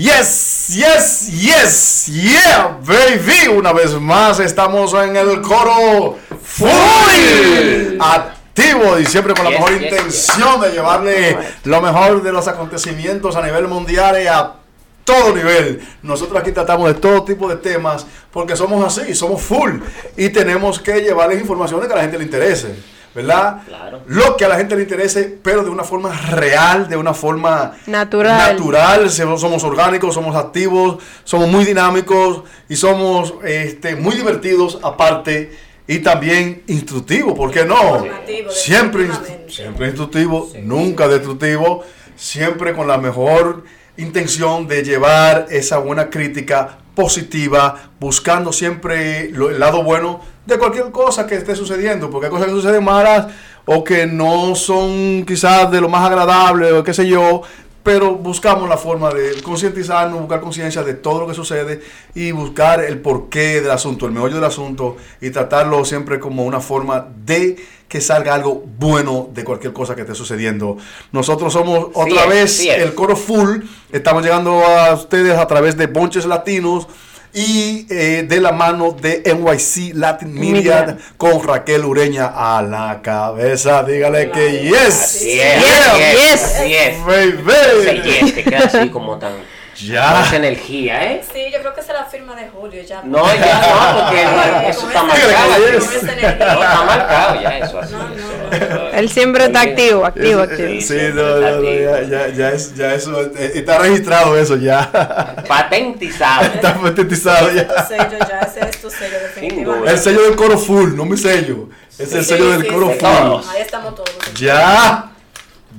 Yes, yes, yes, yeah, baby. Una vez más estamos en el coro full activo y siempre con la Yes, mejor yes, intención de llevarle lo mejor de los acontecimientos a nivel mundial y a todo nivel. Nosotros aquí tratamos de todo tipo de temas porque somos así, somos full y tenemos que llevarles informaciones que a la gente le interese. ¿Verdad? Claro. Lo que a la gente le interese, pero de una forma real, de una forma Natural. natural, somos orgánicos, somos activos, somos muy dinámicos y somos este, muy divertidos aparte y también instructivos, ¿por qué no? Siempre, siempre instructivo, nunca destructivo, siempre con la mejor intención de llevar esa buena crítica positiva, buscando siempre lo- el lado bueno de cualquier cosa que esté sucediendo, porque hay cosas que suceden malas o que no son quizás de lo más agradable o qué sé yo, pero buscamos la forma de concientizarnos, buscar conciencia de todo lo que sucede y buscar el porqué del asunto, el meollo del asunto y tratarlo siempre como una forma de que salga algo bueno de cualquier cosa que esté sucediendo. Nosotros somos otra vez sí es. el coro full, estamos llegando a ustedes a través de Bonches Latinos y eh, de la mano de NYC Latin Media Media. con Raquel Ureña a la cabeza. Dígale que yes, yes. baby. yes te queda así como tan... Ya. esa energía, ¿eh? Sí, yo creo que esa es la firma de Julio ya. No, ya no, porque eso está marcado. está marcado ya eso así. No, no, Eso- Él siempre está activo, activo, activo. Sí, no, no, ya, ya, ya, es, ya eso, eh, está registrado eso ya. Patentizado. está patentizado Tu ya. sello ya, ese es tu sello definitivamente. El sello del coro full, no mi sello. Es el Sí, sello del sí, coro sí. full. Todos. Ahí estamos todos. Ya.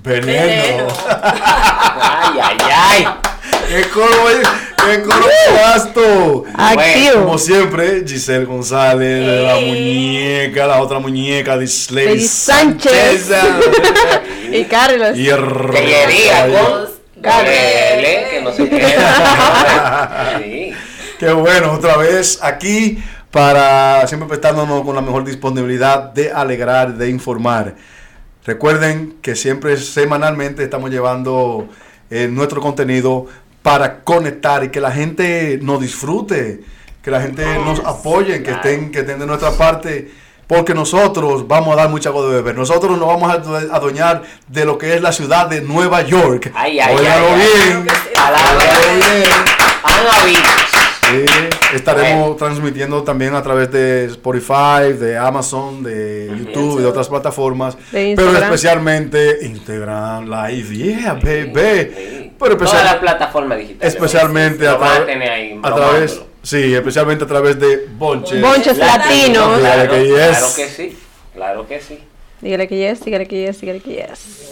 Veneno. Veneno. Ay, ay, ay. ¡Qué coro, eh, qué coro! Activo. Como siempre, Giselle González, la muñeca, la otra muñeca, Disley Sánchez. Y Carlos. y con Gabriele, que no se queda. Sí. Qué bueno, otra vez aquí para siempre prestándonos con la mejor disponibilidad de alegrar, de informar. Recuerden que siempre semanalmente estamos llevando eh, nuestro contenido para conectar y que la gente nos disfrute, que la gente nos apoye, que estén, que estén de nuestra parte, porque nosotros vamos a dar mucha agua de beber. Nosotros nos vamos a adu- adueñar de lo que es la ciudad de Nueva York. Ay, ay, Óigalo ay, ay. bien. Habido. Sí, estaremos Bueno. transmitiendo también a través de Spotify, de Amazon, de YouTube y de otras plataformas. De pero especialmente Instagram Live, yeah, baby. Pero especial- las plataformas digitales. especialmente Lo a, a tener ahí a través, sí, especialmente a través de Bonches. Bonches latinos. Claro Claro, que yes. claro que sí. Claro que sí. Dígale que yes, dígale que yes, dígale que yes.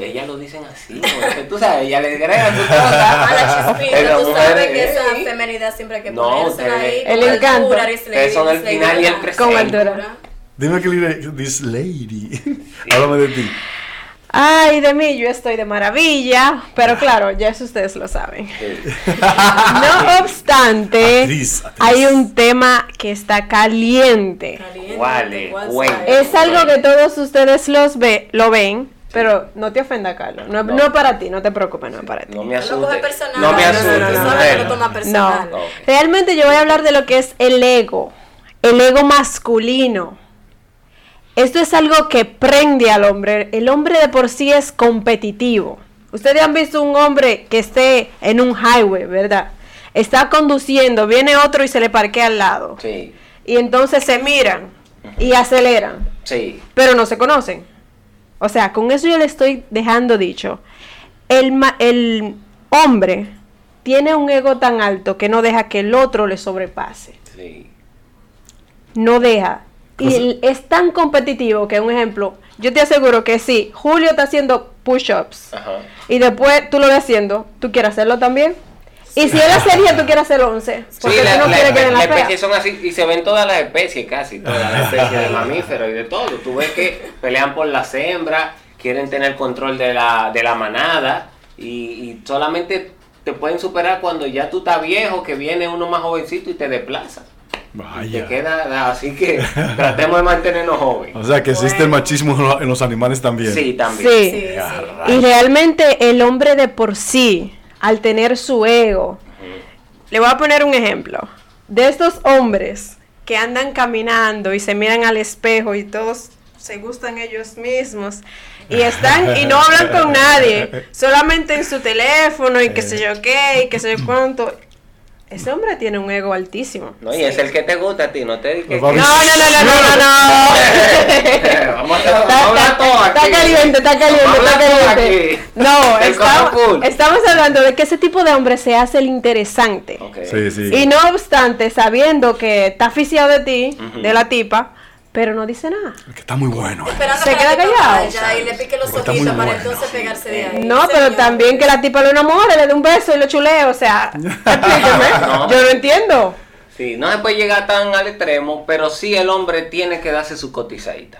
Ellas lo dicen así, porque tú sabes, ella le agrega su A cosa. la chispita, tú sabes que esa eh. femenidad siempre hay que ustedes- ahí. El encanto. Ustedes son el final y el presente. Con altura. Dime que le- this lady. Háblame de ti. Ay, de mí yo estoy de maravilla, pero claro, ya eso ustedes lo saben. No obstante, Actriz, actriz. hay un tema que está caliente. Caliente, ¿Cuál es? algo que todos ustedes los ve, lo ven, pero no te ofenda, Carlos. No, No. para ti, no te preocupes, no es para ti. No me No lo coge asuste. personal. No me no, asuste. no, no. Realmente yo voy a hablar de lo que es el ego, el ego masculino. Esto es algo que prende al hombre. El hombre de por sí es competitivo. Ustedes han visto un hombre que esté en un highway, ¿verdad? Está conduciendo, viene otro y se le parquea al lado. Sí, Y entonces se miran y aceleran, sí. pero no se conocen. O sea, con eso yo le estoy dejando dicho. El, ma- el hombre tiene un ego tan alto que no deja que el otro le sobrepase. Sí. No deja. Y es tan competitivo que, un ejemplo, yo te aseguro que si Julio está haciendo push-ups y después tú lo ves haciendo, ¿tú quieres hacerlo también? Y si él hace 10, tú quieres hacer 11. Porque Sí, tú no la- quieres que den las la fea. especies son así y se ven todas las especies casi, todas las especies de mamíferos y de todo. Tú ves que pelean por las hembras, quieren tener control de la, de la manada y, y solamente te pueden superar cuando ya tú estás viejo, que viene uno más jovencito y te desplaza. Te Vaya. queda así que tratemos de mantenernos jóvenes. O sea que existe el machismo en lo- en los animales también. Sí, también. Sí. Sí, sí. Y realmente el hombre de por sí, al tener su ego. Le voy a poner un ejemplo. De estos hombres que andan caminando y se miran al espejo y todos se gustan ellos mismos y están y no hablan con nadie, solamente en su teléfono y qué sé yo qué y qué sé yo cuánto. Ese hombre tiene un ego altísimo. No, y es el que te gusta a ti, no te digas. Pues No, no, no, no, no, no, no. Vamos a Está, vamos a hablar está- todo está caliente, está caliente, está caliente. No, estamos, hablando de que ese tipo de hombre se hace el interesante. Ok. Sí, sí. Y no obstante, sabiendo que está aficiado de ti, de la tipa, pero no dice nada. Que está muy bueno. eh. Se queda que callado. y le pique los ojitos para bueno. entonces pegarse de ahí. No, pero Señor. también que la tipa lo enamore, le dé un beso y lo chulee, o sea, explíqueme. No. Yo no entiendo. Sí, no se puede llegar tan al extremo, pero sí el hombre tiene que darse su cotizadita.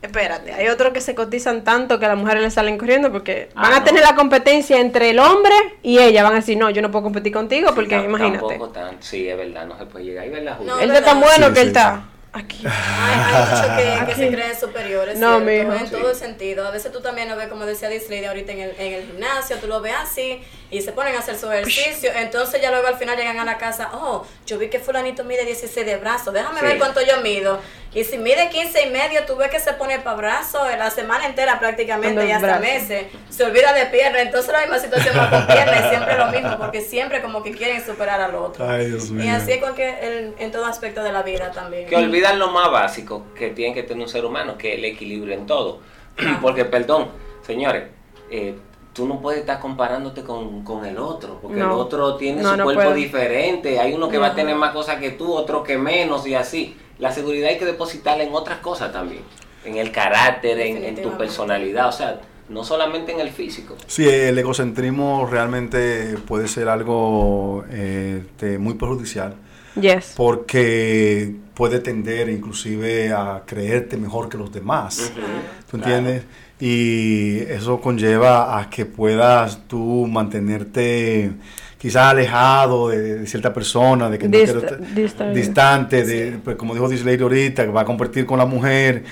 Espérate, hay otros que se cotizan tanto que a las mujeres le salen corriendo porque Ah, van a no. tener la competencia entre el hombre y ella. Van a decir, no, yo no puedo competir contigo porque Sí, imagínate. tampoco tan- sí, es verdad, no se puede llegar. ¿Y verdad? No, Él está tan bueno Sí, que él está aquí. Hay, hay muchos que, se creen superiores, No, ¿cierto? mijo. en Sí. todo sentido. A veces tú también lo ves, como decía Disley ahorita en el, en el gimnasio, tú lo ves así y se ponen a hacer su ejercicio. Entonces ya luego al final llegan a la casa, oh, yo vi que fulanito mide 16 de brazo, déjame Sí. ver cuánto yo mido. Y si mide 15 y medio, tú ves que se pone para brazo la semana entera prácticamente y hasta brazo. meses. Se olvida de pierna, entonces la misma situación va con pierna y siempre lo mismo, porque siempre como que quieren superar al otro. Ay, Dios mío. Y así es cualquier, en, en todo aspecto de la vida también. Que olvidan lo más básico que tiene que tener un ser humano, que es el equilibrio en todo. Porque, perdón, señores, eh, tú no puedes estar comparándote con, con el otro, porque el otro tiene No, su no cuerpo puedo. diferente, hay uno que va a tener más cosas que tú, otro que menos y así. La seguridad hay que depositarla en otras cosas también, en el carácter, en, en tu personalidad, o sea, no solamente en el físico. Sí, el egocentrismo realmente puede ser algo eh, este, muy perjudicial Yes. porque puede tender inclusive a creerte mejor que los demás. Ujú. ¿Tú entiendes? Y eso conlleva a que puedas tú mantenerte quizás alejado de, de cierta persona, de que no quiero te- distraído. distante, de, pues, como dijo Disley ahorita, que va a competir con la mujer,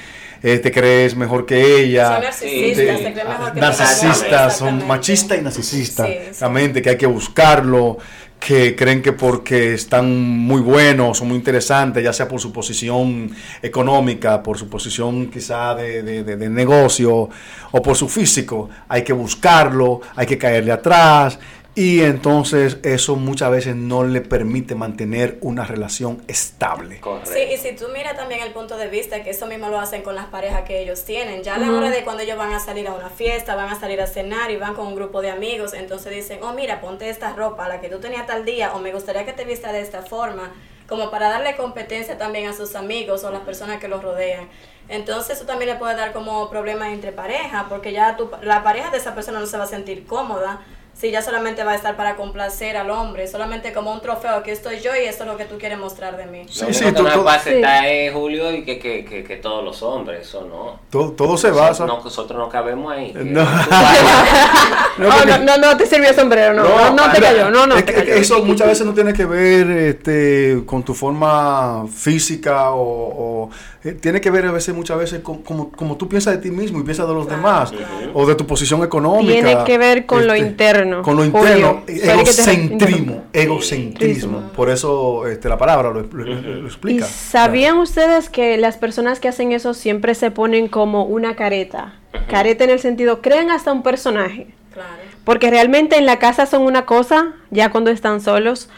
eh, te crees mejor que ella. Son narcisistas, Te- se creen mejor que narcisistas, son machistas y narcisistas, Sí, sí. realmente, que hay que buscarlo, que creen que porque están muy buenos, son muy interesantes, ya sea por su posición económica, por su posición quizá de, de- de- de negocio o por su físico, hay que buscarlo, hay que caerle atrás. Y entonces eso muchas veces no le permite mantener una relación estable. Correcto. Sí, y si tú miras también el punto de vista, que eso mismo lo hacen con las parejas que ellos tienen, ya a la hora de cuando ellos van a salir a una fiesta, van a salir a cenar y van con un grupo de amigos, entonces dicen, oh mira, ponte esta ropa, la que tú tenías tal día, o me gustaría que te vista de esta forma, como para darle competencia también a sus amigos o las personas que los rodean. Entonces eso también le puede dar como problemas entre pareja, porque ya tu, la pareja de esa persona no se va a sentir cómoda si ya solamente va a estar para complacer al hombre, solamente como un trofeo, aquí estoy yo y esto es lo que tú quieres mostrar de mí. Sí, sí, que tú- no tú- me puede Sí. aceptar es Julio y que, que, que, que todos los hombres, eso no. Todo, todo se basa... no, nosotros no cabemos ahí. No. No, no, no, no te sirvió sombrero, no, no, no, te cayó, no, no Es te que cayó. eso muchas veces no tiene que ver este, con tu forma física o, o, eh, tiene que ver a veces muchas veces con como, como tú piensas de ti mismo y piensas de los Claro, demás claro. o de tu posición económica. Tiene que ver con lo este, interno, Con lo interno, egocentrismo, egocentrismo. Por eso este, la palabra lo, lo- lo- lo ¿Y explica. sabían ustedes que las personas que hacen eso siempre se ponen como una careta? Careta en el sentido, crean hasta un personaje. Claro. Porque realmente en la casa son una cosa, ya cuando están solos,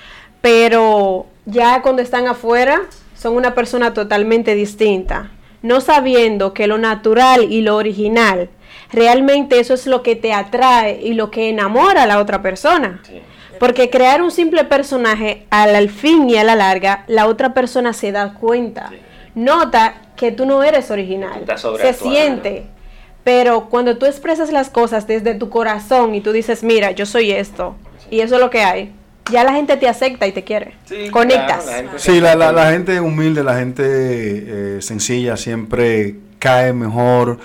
pero ya cuando están afuera son una persona totalmente distinta. No sabiendo que lo natural y lo original, realmente eso es lo que te atrae y lo que enamora a la otra persona. Sí. Porque crear un simple personaje, al, al fin y a la larga, la otra persona se da cuenta. Sí. Nota que tú no eres original. Se siente. Pero cuando tú expresas las cosas desde tu corazón y tú dices, mira, yo soy esto, y eso es lo que hay, ya la gente te acepta y te quiere. Sí, Conectas. claro, la gente Sí, la, la, la gente humilde, la gente eh, sencilla siempre cae mejor,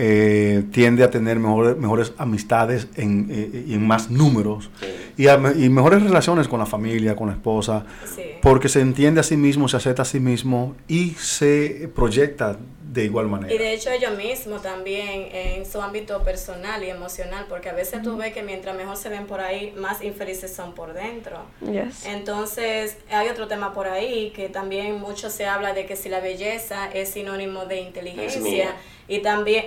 eh, tiende a tener mejor- mejores amistades en, eh, y en más números. Sí. y, a y mejores relaciones con la familia, con la esposa, Sí. porque se entiende a sí mismo, se acepta a sí mismo y se proyecta de igual manera. Y de hecho ellos mismos también en su ámbito personal y emocional, porque a veces tú ves que mientras mejor se ven por ahí, más infelices son por dentro. Yes. Entonces, hay otro tema por ahí que también mucho se habla de que si la belleza es sinónimo de inteligencia y también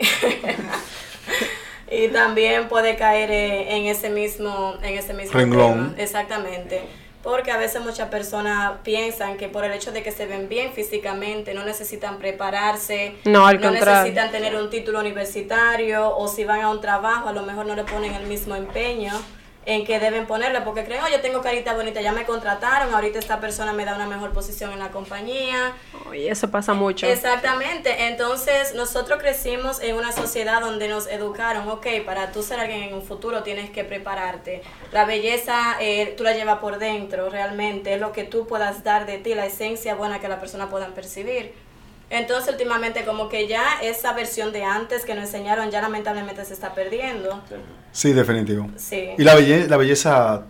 y también puede caer en ese mismo en ese mismo Renglón. tema. Exactamente. Porque a veces muchas personas piensan que por el hecho de que se ven bien físicamente no necesitan prepararse, No, al contrario. necesitan tener un título universitario o si van a un trabajo a lo mejor no le ponen el mismo empeño en que deben ponerle porque creen, oh, yo tengo carita bonita, ya me contrataron, ahorita esta persona me da una mejor posición en la compañía. Oye, eso pasa mucho. Exactamente, entonces nosotros crecimos en una sociedad donde nos educaron, ok, para tú ser alguien en un futuro tienes que prepararte. La belleza eh, tú la llevas por dentro, realmente, es lo que tú puedas dar de ti, la esencia buena que la persona pueda percibir. Entonces últimamente como que ya esa versión de antes que nos enseñaron ya lamentablemente se está perdiendo. Sí, definitivo. Sí, Y la belleza, la belleza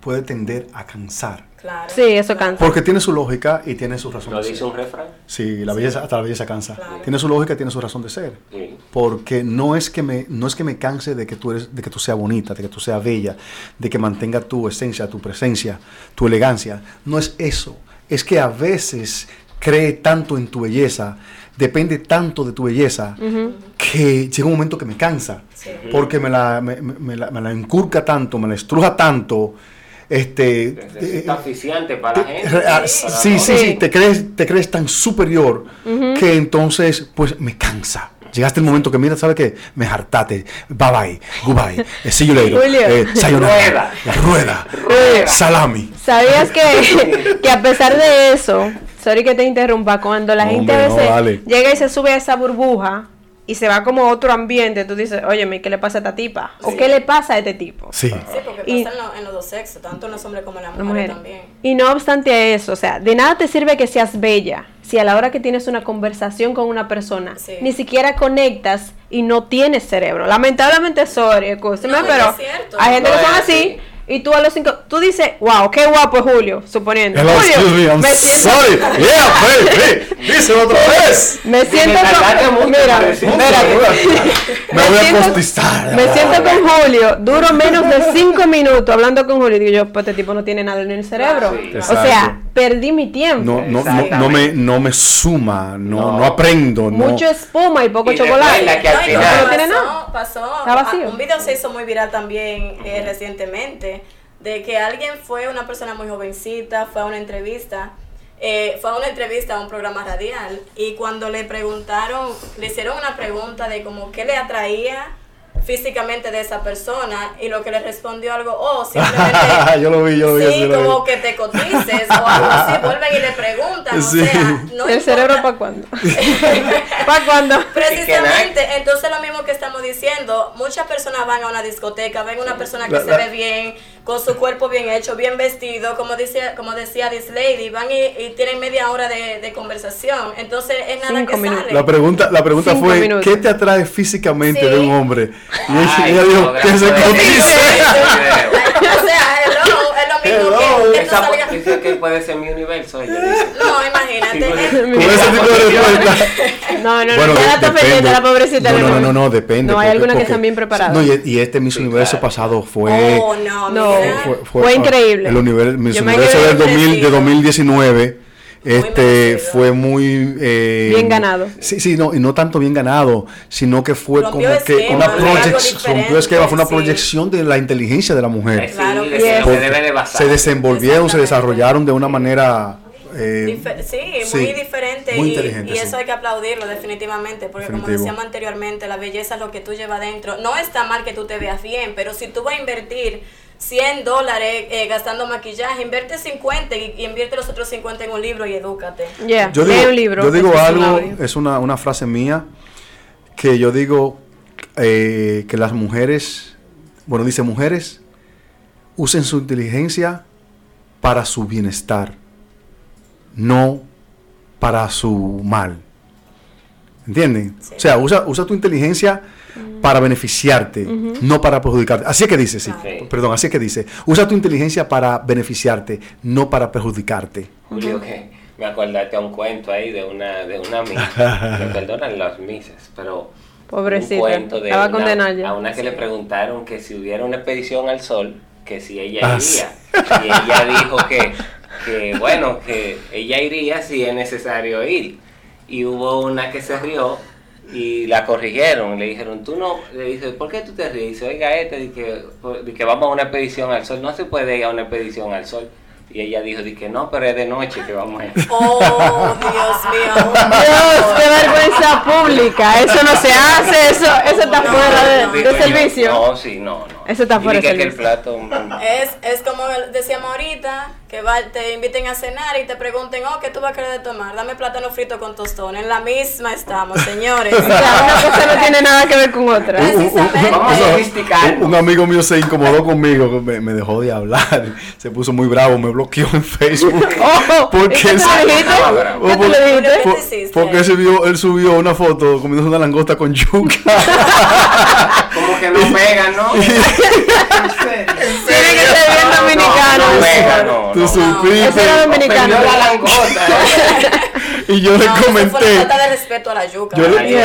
puede tender a cansar, claro. Sí, eso cansa. porque tiene su lógica y tiene su razón Lo de dice ser. un refrán. Sí, la belleza, hasta la belleza cansa. Claro. Tiene su lógica y tiene su razón de ser. Sí. Porque no es que me, no es que me canse de que tú eres, de que tú seas bonita, de que tú seas bella, de que mantenga tu esencia, tu presencia, tu elegancia. No es eso. Es que a veces cree tanto en tu belleza, depende tanto de tu belleza, que llega un momento que me cansa. Sí. Porque me la, me, me- me la, me la incurca tanto, me la estruja tanto. Este, Es eh, para la te- gente. re- ah, para sí, sí, sí, te crees, te crees tan superior que entonces, pues me cansa. Llegaste el momento que, mira, ¿sabes qué? Me hartaste. Bye bye, goodbye, see you later, Julio. eh, sayonara, Rueda. la rueda, Rueda. salami. ¿Sabías que, que a pesar de eso, sorry que te interrumpa, cuando la gente a no, llega y se sube a esa burbuja y se va como a otro ambiente, tú dices, oye, ¿qué le pasa a esta tipa? ¿O Sí. qué le pasa a este tipo? Sí, Sí, porque Y- pasa en, lo- en los dos sexos, tanto en los hombres como en las La mujeres mujer. también. Y no obstante eso, o sea, de nada te sirve que seas bella si a la hora que tienes una conversación con una persona Sí. ni siquiera conectas y no tienes cerebro. Lamentablemente, sorry, escúcheme, No, pero que es cierto. hay gente No que es son así. Y tú a los cinco, tú dices, wow, qué guapo es Julio, suponiendo. Hello, Julio, me, I'm me siento, sorry. Yeah, baby, díselo otra vez. me siento me con, mira, espérate. Me voy a siento- postizar. Me siento con Julio, duro menos de cinco minutos hablando con Julio y digo yo, pues este tipo no tiene nada en el cerebro. Sí. o Exacto. sea, perdí mi tiempo. No, no, no, no me, no me suma, no, No. no aprendo. No. Mucho espuma y poco Y chocolate. que al No, y final- no tiene pasó, nada. pasó, Está vacío. a- un video se hizo muy viral también eh, recientemente de que alguien fue una persona muy jovencita, fue a una entrevista, eh, fue a una entrevista a un programa radial y cuando le preguntaron, le hicieron una pregunta de como qué le atraía físicamente de esa persona y lo que le respondió algo, oh, simplemente... yo lo vi, yo lo vi. Sí, vi. como que te cotices o algo así, vuelven y le preguntan, Sí. o sea, no ¿El importa- cerebro para cuándo? ¿Para cuándo? Precisamente, entonces lo mismo que estamos diciendo, muchas personas van a una discoteca, ven una persona que La- se la- ve bien, con su cuerpo bien hecho, bien vestido, como decía, como decía this lady, van y, y tienen media hora de, de conversación, entonces es nada Cinco que minutos. sale. La pregunta, la pregunta Cinco fue, minutos. ¿qué te atrae físicamente Sí. de un hombre? Y Ay, ella dijo, no, que se cotice. o sea, hello, es lo mismo Hello. que, Esa dice puede ser mi universo. ella dice. No, imagínate. Sí, es- Con ese tipo de respuesta. No, no, Bueno, no, ya la está depende. pendiente la pobrecita. No, no, no, no, no, depende. No, hay porque- algunas que porque- están bien preparadas. No, y, y este Miss Sí, Universo claro. pasado fue... oh, no, No. mira. Fue increíble. El universo, Miss Yo me Universo quedé del 2000, de merecido. 2019 este fue muy eh, Bien ganado. Sí, sí, no, y no tanto bien ganado, sino que fue Rompió como que una proyección, esquema, fue una sí. proyección de la inteligencia de la mujer. Sí, Claro que sí. se Porque debe de basar. se desenvolvieron, se desarrollaron de una manera eh, sí, sí, muy diferente muy y, sí. eso hay que aplaudirlo definitivamente, porque como decíamos anteriormente, la belleza es lo que tú llevas dentro. No está mal que tú te veas bien, pero si tú vas a invertir 100 dólares eh, gastando maquillaje, invierte 50 y, y invierte los otros 50 en un libro y edúcate. Yeah, Yo digo, un libro. yo digo algo, es una, una frase mía, que yo digo eh, que las mujeres, bueno, dice mujeres, usen su inteligencia para su bienestar, no para su mal. ¿Entienden? Sí. O sea, usa, usa tu inteligencia para beneficiarte, no para perjudicarte. Así es que dice, sí. Sí. Perdón, así es que dice. Usa tu inteligencia para beneficiarte, no para perjudicarte. Julio, que me acordaste a un cuento ahí de una, de una misa. me perdonan las misas, pero. Pobrecita, Un cuento de estaba una- ya. a una que le preguntaron que si hubiera una expedición al sol, que si ella Ah, iría. Y ella dijo que, que, bueno, que ella iría si es necesario ir. Y hubo una que se rió y la corrigieron. Le dijeron, tú no, le dice, ¿por qué tú te ríes? Dice, oiga, este, que, de que vamos a una expedición al sol. No se puede ir a una expedición al sol. Y ella dijo, que no, pero es de noche que vamos a ir. Oh, Dios mío. Dios, qué vergüenza pública. Eso no se hace, eso, eso está No, fuera de, no, de Digo yo, servicio. No, sí, no, no. Eso está fuera de que el servicio. plato... mm, Es, es como decíamos ahorita, que va, te inviten a cenar y te pregunten, oh, ¿qué tú vas a querer de tomar? Dame plátano frito con tostón. En la misma estamos, señores. O sea, una cosa no tiene nada que ver con otra. Precisamente. Vamos a sofisticar. Un, un amigo mío se incomodó conmigo, me, me dejó de hablar, se puso muy bravo, me bloqueó en Facebook. Oh, Porque. Oh, él subió, él subió una foto comiendo una langosta con yuca. Como que no pegan, ¿no? Tiene que ser bien dominicano. No, no pega, no. Tú supiste. Era dominicano. La langota. Y yo le comenté. falta de respeto a la yuca. Yo le-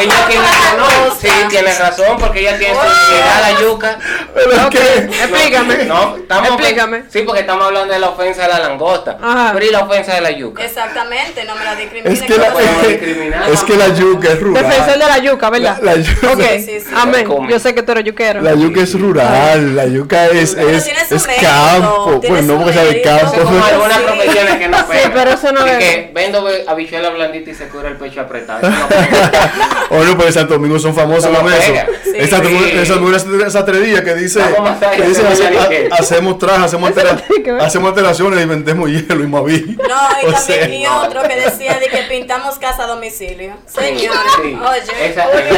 ella tiene razón. Sí, tiene razón, porque ella tiene sensibilidad a la yuca. Pero es Ok, que- explícame. No, estamos Explícame. Sí, porque estamos hablando de la ofensa de la langosta. Ajá. Pero y la ofensa de la yuca. Exactamente, no me la discriminen. Es que, la, podemos es que- discriminar, es que la yuca es rural. Defensor de la yuca, ¿verdad? La- la yuca- Ok, Sí, sí, amén. Yo sé que tú eres yuquero. La yuca es rural, la yuca es, Pero es, tiene su es mérito, campo. Pues no porque mérito. campo. Como algunas Sí. profesiones que no Sí, pero eso no es- que vendo habichuela blandita y se cura el pecho apretado. O no, pues en Santo Domingo son famosos con eso. Sí. Esa, Sí. esa, esa, esa trería que dice, que dice, hace- ha- hacemos trajes, hacemos, altera- hacemos alteraciones y vendemos hielo y maví. No, y O también sea, y otro que decía de que pintamos casa a domicilio. Señores, Sí. oye, Esa- oye,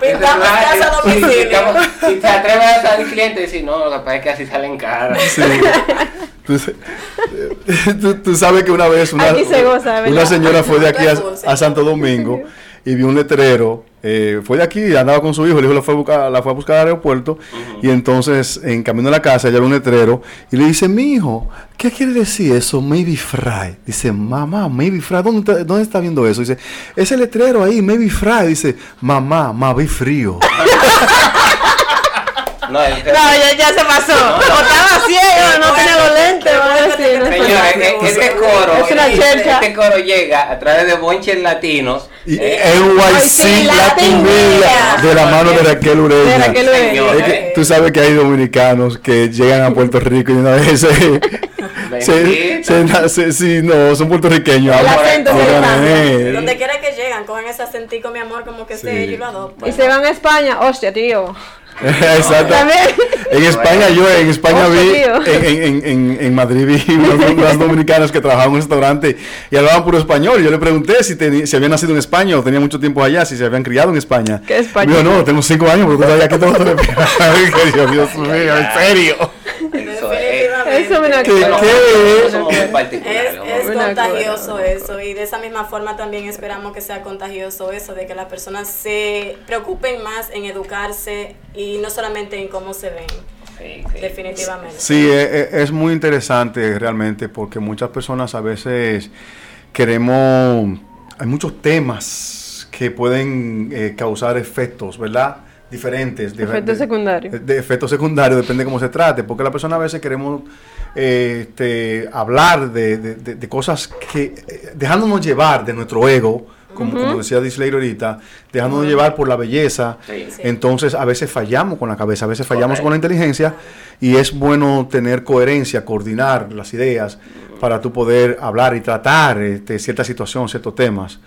pintamos casa a domicilio. Si te atreves a salir cliente y decir, no, lo que pasa es que así salen caras. Tú, tú- tú sabes que una vez una, Aquí se una señora fue de aquí a Santo Domingo y vio un letrero. eh, fue de aquí, andaba con su hijo, el hijo la fue a buscar, la fue a buscar al aeropuerto y entonces en camino a la casa ella ve un letrero y le dice, mi hijo, ¿qué quiere decir eso? Maybe fry. Dice, mamá, maybe fry, ¿dónde está, dónde está viendo eso? Dice, ese letrero ahí, maybe fry. Dice, mamá, maybe frío. No, es que- No, ya, ya se pasó. O estaba ciego, no tenía los lentes. No. Señores, este coro, Es una este, este coro llega a través de bonches latinos. Y eh, NYC Latin de la mano de Raquel Ureña. De Raquel Ureña. Señor, Es que tú sabes que hay dominicanos que llegan a Puerto Rico y una vez se, se, se nace- sí, no, son puertorriqueños. El acento se. Donde quiera que llegan, cogen ese acentico, mi amor, como que Sí. este ellos y lo adoptan. Y se van a España. Hostia, tío. Exacto. En España, yo en España vi, en, en, en, en Madrid vi unas, unas dominicanas que trabajaban en un restaurante y hablaban puro español. Yo le pregunté si, teni- si habían nacido en España o tenía mucho tiempo allá, si se habían criado en España. ¿Qué español? Digo, no, tengo cinco años, pero tú sabías que todo Dios mío, en serio. Eso es. Es, es contagioso eso y de esa misma forma también esperamos que sea contagioso eso, de que las personas se preocupen más en educarse y no solamente en cómo se ven, Sí, sí. definitivamente. Sí, e- e- es muy interesante realmente porque muchas personas a veces queremos, hay muchos temas que pueden eh, causar efectos, ¿verdad? Diferentes. de- Efectos de- secundarios. De, efectos secundarios, depende de cómo se trate, porque la persona a veces queremos eh, este, hablar de, de- de- de cosas que, eh, dejándonos llevar de nuestro ego, como, como decía Disley ahorita, dejándonos llevar por la belleza, Sí. Sí. entonces a veces fallamos con la cabeza, a veces fallamos con la inteligencia y es bueno tener coherencia, coordinar las ideas para tú poder hablar y tratar este, cierta situación, ciertos temas.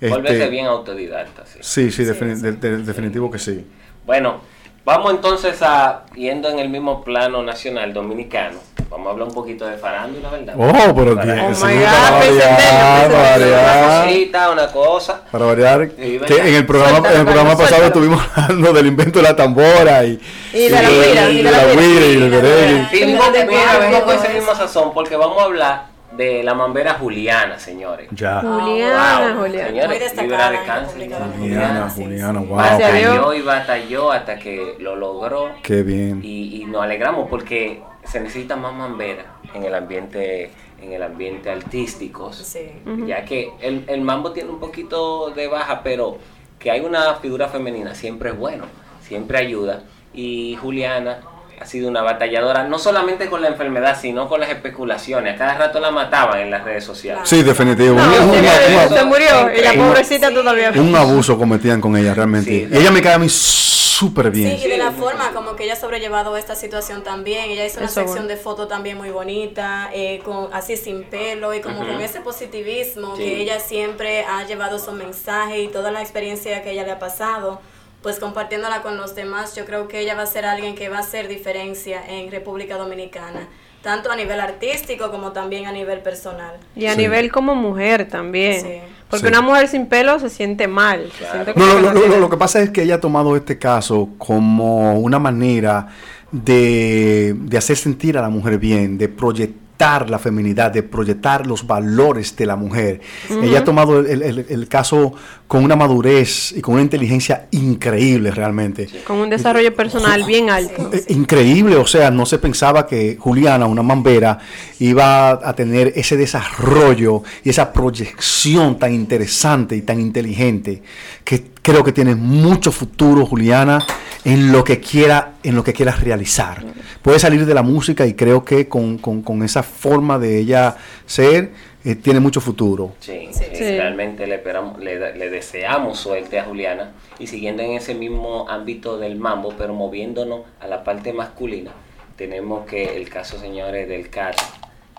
Volverse Este, bien autodidacta. Sí. Sí, sí, Sí, defini- sí. de- de- definitivo que sí. Bueno, vamos entonces a, yendo en el mismo plano nacional dominicano, vamos a hablar un poquito de farándula, ¿verdad? Oh, pero Para- bien, Oh sí. Una variar. cosita, una cosa. Para variar, que en el programa, Suéltalo, en el programa Carlos, pasado suéltalo. estuvimos hablando del invento de la tambora y, Y de la guira, y de la guira y guira. el merengue. Sí, Sí, vengo, mira, con ese mismo sazón porque vamos a hablar de la mambera Juliana, señores. Ya. Juliana, Wow, Juliana. señores, libra de cáncer. Juliana, sí, Juliana, sí. wow. Batalló y batalló hasta que lo logró. Qué bien. Y, y nos alegramos porque se necesita más mambera en el ambiente en el ambiente artístico Sí. ya que el, el mambo tiene un poquito de baja pero que hay una figura femenina siempre es bueno siempre ayuda y Juliana ha sido una batalladora no solamente con la enfermedad sino con las especulaciones a cada rato la mataban en las redes sociales Sí, definitivo. No, se murió, un- se murió y la Sí. pobrecita todavía. un abuso cometían con ella realmente. Sí, y ella me cae a mí súper bien. Sí, y de la forma como que ella ha sobrellevado esta situación también. Ella hizo una Eso sección bueno. de fotos también muy bonita, eh, con, así sin pelo y como con ese positivismo Sí. que ella siempre ha llevado su mensaje y toda la experiencia que ella le ha pasado. Pues compartiéndola con los demás, yo creo que ella va a ser alguien que va a hacer diferencia en República Dominicana, tanto a nivel artístico como también a nivel personal. Y a Sí. nivel como mujer también. Sí. Porque Sí. una mujer sin pelo se siente mal. se Claro. siente No, como no, que lo, no lo- tiene- lo que pasa es que ella ha tomado este caso como una manera de, de hacer sentir a la mujer bien, de proyectar la feminidad, de proyectar los valores de la mujer. Ella ha tomado el, el- el caso con una madurez y con una inteligencia increíble realmente. Con un desarrollo personal bien alto. Eh, Increíble, o sea, no se pensaba que Juliana, una mambera, iba a tener ese desarrollo y esa proyección tan interesante y tan inteligente que creo que tiene mucho futuro Juliana en lo que quiera, en lo que quieras realizar. Puede salir de la música y creo que con, con- con esa forma de ella ser eh, tiene mucho futuro. Sí, Sí. sí, Sí. realmente le, esperamos, le, da- le deseamos suerte a Juliana y siguiendo en ese mismo ámbito del mambo, pero moviéndonos a la parte masculina, tenemos que el caso, señores, del CAT,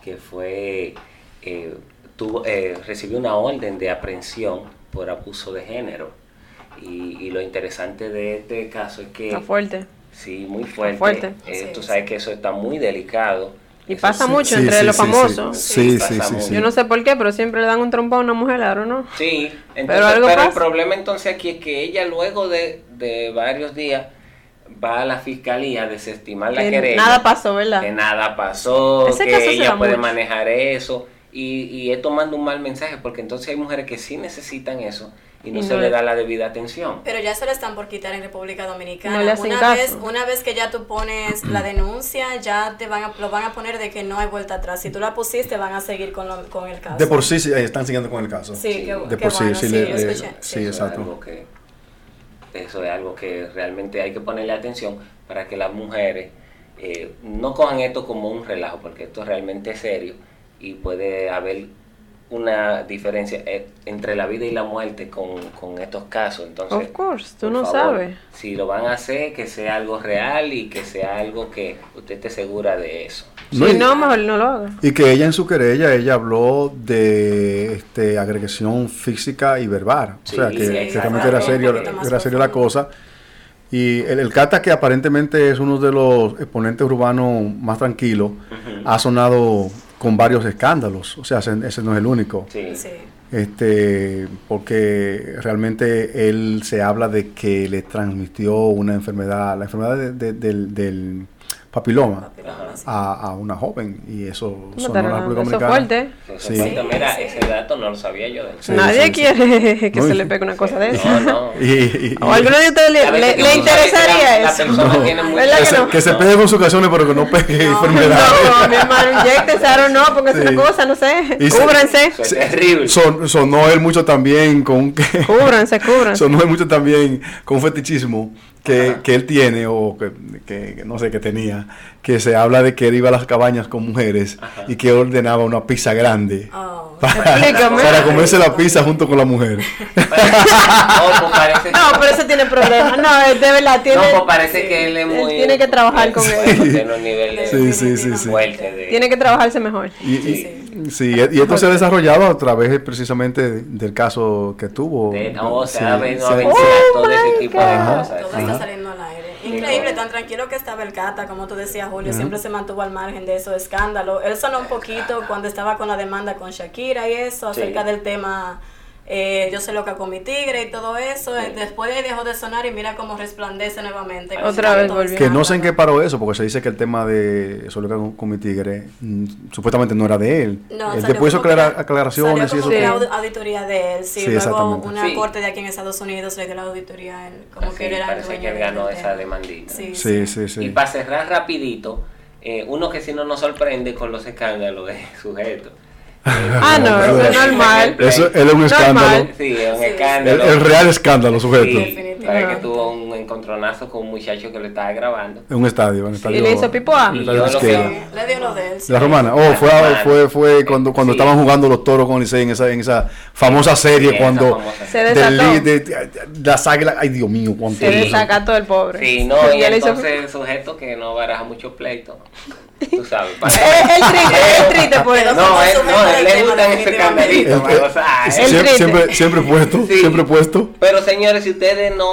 que fue, eh, tuvo, eh, recibió una orden de aprehensión por abuso de género. Y, y lo interesante de este caso es que... Está fuerte. Sí, muy fuerte. fuerte. Eh, Sí, tú sabes que eso está muy delicado. Y Eso pasa sí- mucho Sí, entre sí, los famosos. Sí, sí, sí. Yo no sé por qué, pero siempre le dan un trompón a una mujer, claro, ¿no? Sí, entonces, Pero algo pero el pasa. problema entonces aquí es que ella luego de, de varios días va a la fiscalía a desestimar la Que querella. nada pasó, ¿verdad? Que nada pasó, Ese que ella puede mucho. manejar eso. Y, y es tomando un mal mensaje, porque entonces hay mujeres que sí necesitan eso y no Y se no le le- da la debida atención. Pero ya se lo están por quitar en República Dominicana. No le hacen una, caso. vez, una vez que ya tú pones la denuncia, ya te van a, lo van a poner de que no hay vuelta atrás. Si tú la pusiste, van a seguir con, lo- con el caso. De por sí, sí, eh, están siguiendo con el caso. Sí, qué, De qué por sí, bueno, sí, sí, le- le- sí, Eso exacto. Es algo que, eso es algo que realmente hay que ponerle atención para que las mujeres eh, no cojan esto como un relajo, porque esto realmente es serio y puede haber una diferencia eh, entre la vida y la muerte con, con estos casos. Entonces, Of course, tú por no favor, sabes. Si lo van a hacer, que sea algo real y que sea algo que usted esté segura de eso. No, si no, mejor no lo haga. Y que ella en su querella, ella habló de este, agresión física y verbal. Sí, o sea, que, sí, que realmente era serio, era serio la cosa. Y el, el Cata, que aparentemente es uno de los exponentes urbanos más tranquilos, ha sonado con varios escándalos. O sea, ese, ese no es el único. Sí. Sí. Este, porque realmente él se habla de que le transmitió una enfermedad, la enfermedad de- de- del, del papiloma Papiloma, sí. a, a una joven y eso No sonó la República Dominicana. fuerte. Eso Sí. es fuerte. Mira, Sí, sí. ese dato no lo sabía yo. Sí, Nadie sí, sí. quiere que No, se le pegue una cosa de eso. No, no. Y, y- ¿O a alguno de ustedes le, le- le interesaría la- la eso? No. tiene muy- ¿Verdad que, se, no? que se pegue con sus canciones, pero que no pegue No. enfermedad. No, mi hermano, inyectense, ahora no, porque es una cosa, no sé. Y se- Cúbranse, es terrible. Son- sonó él mucho también con que cúbranse, cúbranse. sonó él mucho también con un fetichismo que, que él tiene o que, que- no sé que tenía que se habla de que él iba a las cabañas con mujeres y que ordenaba una pizza grande. Oh. Para, Explícame. para comerse la pizza junto con la mujer. No, pues parece, No, pero eso tiene problemas. No, es de verdad, tiene, no, pues parece que él es él muy. tiene que trabajar con él. Tiene un nivel de Sí, sí, sí, sí. De, tiene que trabajarse mejor. Y, y- sí, y esto se ha desarrollado a través precisamente del caso que tuvo. de- no, se Sí, ha venido se- a ventilar Oh todo ese my tipo de God. cosas. Todo sí. está saliendo. Increíble, tan tranquilo que estaba el Cata, como tú decías, Julio, siempre se mantuvo al margen de esos escándalos. Él sonó un poquito cuando estaba con la demanda con Shakira y eso, Sí. acerca del tema eh, Yo soy loca con mi tigre y todo eso. Después de ahí dejó de sonar y mira cómo resplandece nuevamente. Otra vez volvió. Que no sé en qué paró eso, porque se dice que el tema de Solo con, con mi tigre mm, supuestamente no era de él. No, él después hizo que aclara- aclaraciones y salió eso. como que que- una aud- auditoría de él, sí. Sí, Luego una Sí. corte de aquí en Estados Unidos le dio la auditoría a él. Como que él era el parece que él ganó de- esa demandita. Sí, Sí, sí, sí. Y para cerrar rapidito, eh, uno que si no nos sorprende con los escándalos de sujeto. Ah, no, eso es normal. Eso es un escándalo. Sí, es un Sí. El, escándalo. el real escándalo, sujeto. Sí, Parece que tuvo un encontronazo con un muchacho que lo estaba grabando. En un estadio. En un estadio le hizo pipo a? en el Y yo lo que- Le dio lo de él. sí. La romana. Oh, La fue, romana. fue, fue cuando, cuando Sí. estaban jugando los toros con Licey en esa, en esa famosa serie. Sí, cuando. famosa Se serie. del desató. li- de, de- las águilas. Ay, Dios mío, cuánto. Se desacató el pobre. Sí, no, y Ya le hizo- entonces el sujeto que no baraja mucho pleito. Tú sabes. para- Eh, El triste, el triste por eso. No, como él, no, del él le tema, gustan ese definitivamente. Eh, escandalito, eh, o sea, El siempre, triste. siempre, siempre puesto. Sí. Siempre puesto. Pero señores, si ustedes no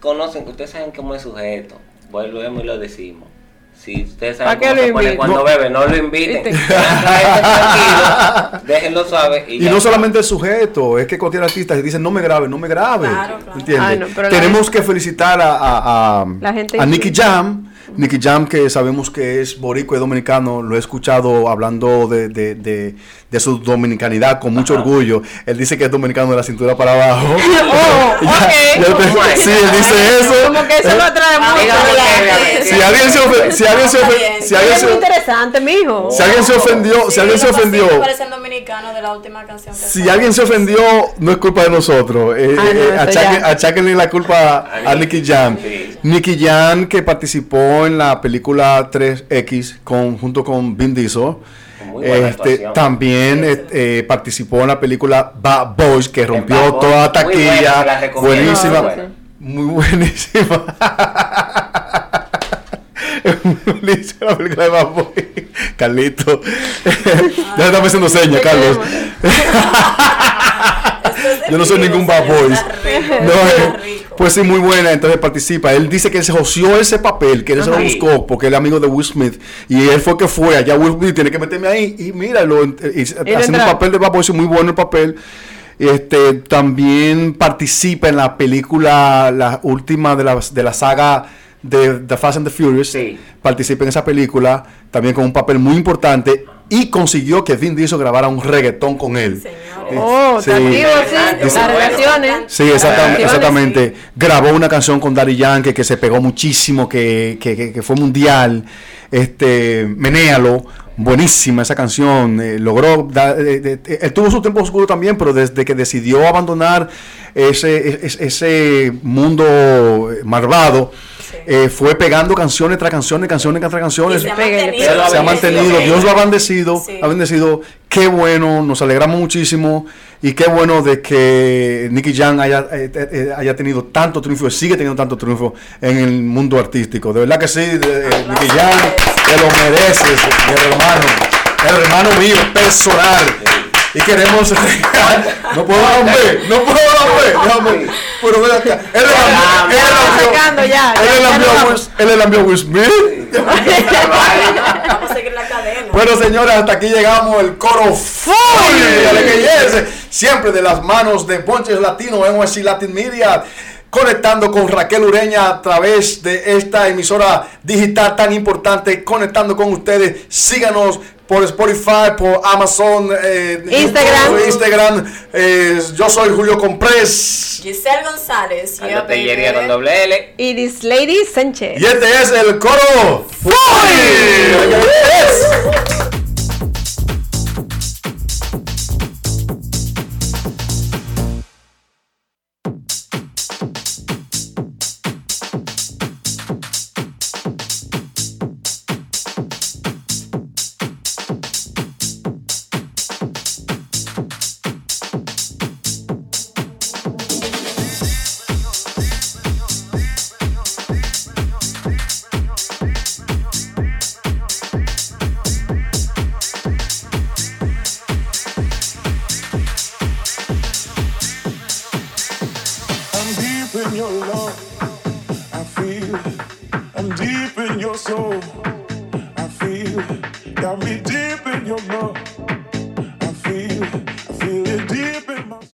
conocen, ustedes saben cómo es sujeto, volvemos y lo decimos. Si ustedes ¿Para saben cómo se pone cuando No. bebe, no lo inviten. Tranquilo, déjenlo suave. Y, Y no solamente el sujeto, es que cualquier artista dice no me grabe, no me grabe. Claro, claro. ¿Entiendes? Ah, no, la Tenemos que felicitar a, a, a, La gente- a Nicky Jam. Nicky Jam, que sabemos que es boricua y dominicano, lo he escuchado hablando de, de, de, de su dominicanidad con mucho Ajá. orgullo. Él dice que es dominicano de la cintura para abajo. Oh, Ya- ok. ya te- sí, él dice eso. Como que eso lo atrae Ah, mucho. Si alguien se ofendió, si alguien se ofendió, si alguien Es muy se, interesante, mijo. si alguien se ofendió, si alguien se ofendió, de la última canción Si alguien se ofendió, no es culpa de nosotros. Eh, Ah, eh, acháquenle la culpa a, A Nicky Jam. Nicky Jam, que participó en la película 3X con, junto con Vin Diesel. Este, también Sí, eh, eh, participó en la película Bad Boys, que rompió Boys, toda la muy buena, se taquilla. buenísima. muy buena. Muy buenísima. La película de Bad Boys. Carlito. ya estamos haciendo señas, Carlos. Es Yo no soy ningún bad rico, No, eh, pues sí, muy buena, entonces participa. Él dice que él se joció ese papel, que él se lo buscó porque él es amigo de Will Smith. Y él fue que fue allá, Will Smith tiene que meterme ahí. Y míralo, eh, y- haciendo un papel de Bad Boys, muy bueno el papel. Este, también participa en la película, la última de la, de la saga de The Fast and the Furious. Sí. Participa en esa película, también con un papel muy importante. Y consiguió que Vin Diesel grabara un reggaetón con él. Señor. Oh, Sí. está activo, sí. Las relaciones. Sí, exactamente. Grabó una canción con Daddy Yankee que se pegó muchísimo, que, que, que- que fue mundial. Este, Menéalo, buenísima esa canción. eh, logró, da- eh, eh, eh, él tuvo su tiempo oscuro también, pero desde que decidió abandonar ese, ese, ese mundo eh, malvado, Sí. eh, fue pegando canciones tras canciones, canciones tras canciones. Se ha mantenido. pégale. Se ha mantenido, Dios lo ha bendecido, Sí. ha bendecido. Qué bueno, nos alegramos muchísimo y qué bueno de que Nicky Jam haya, eh, eh, eh, haya tenido tanto triunfo y sigue teniendo tanto triunfo en el mundo artístico. De verdad que sí, de- de- Nicky Jam, te lo mereces, mi hermano, el hermano mío personal. Y queremos. no puedo dar un B, no puedo dar un B, déjame. Pero ven acá. Él le envió- él envió-. Will- Smith. Vamos a seguir la cadena. Bueno, señores, hasta aquí llegamos el coro full de. Siempre de las manos de Ponches Latino, NYC Latin Media. Conectando con Raquel Ureña a través de esta emisora digital tan importante. Conectando con ustedes. Síganos por Spotify, por Amazon, eh, Instagram. YouTube, Instagram. Eh, yo soy Julio Comprés. Giselle González. Tellería con doble L. Y this lady Sánchez. Y este es el coro full.